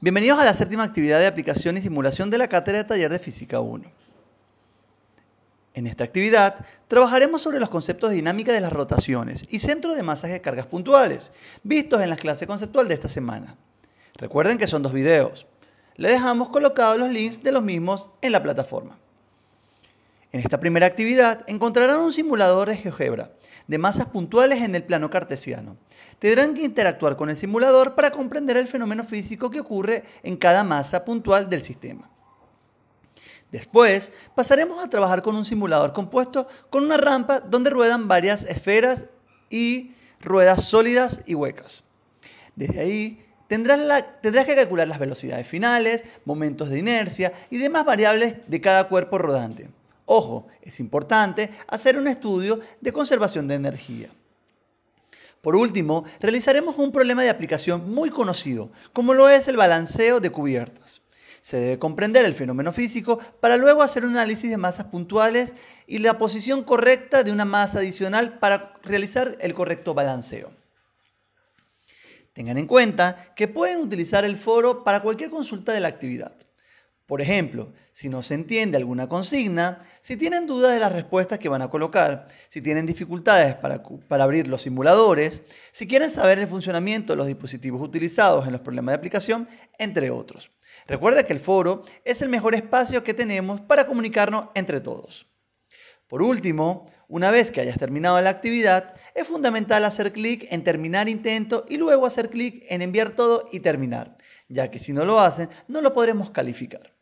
Bienvenidos a la séptima actividad de aplicación y simulación de la cátedra de taller de Física 1. En esta actividad trabajaremos sobre los conceptos de dinámica de las rotaciones y centro de masas de cargas puntuales, vistos en la clase conceptual de esta semana. Recuerden que son dos videos. Le dejamos colocados los links de los mismos en la plataforma. En esta primera actividad encontrarán un simulador de GeoGebra de masas puntuales en el plano cartesiano. Tendrán que interactuar con el simulador para comprender el fenómeno físico que ocurre en cada masa puntual del sistema. Después pasaremos a trabajar con un simulador compuesto con una rampa donde ruedan varias esferas y ruedas sólidas y huecas. Desde ahí tendrás, que calcular las velocidades finales, momentos de inercia y demás variables de cada cuerpo rodante. Ojo, es importante hacer un estudio de conservación de energía. Por último, realizaremos un problema de aplicación muy conocido, como lo es el balanceo de cubiertas. Se debe comprender el fenómeno físico para luego hacer un análisis de masas puntuales y la posición correcta de una masa adicional para realizar el correcto balanceo. Tengan en cuenta que pueden utilizar el foro para cualquier consulta de la actividad. Por ejemplo, si no se entiende alguna consigna, si tienen dudas de las respuestas que van a colocar, si tienen dificultades para, abrir los simuladores, si quieren saber el funcionamiento de los dispositivos utilizados en los problemas de aplicación, entre otros. Recuerda que el foro es el mejor espacio que tenemos para comunicarnos entre todos. Por último, una vez que hayas terminado la actividad, es fundamental hacer clic en terminar intento y luego hacer clic en enviar todo y terminar, ya que si no lo hacen, no lo podremos calificar.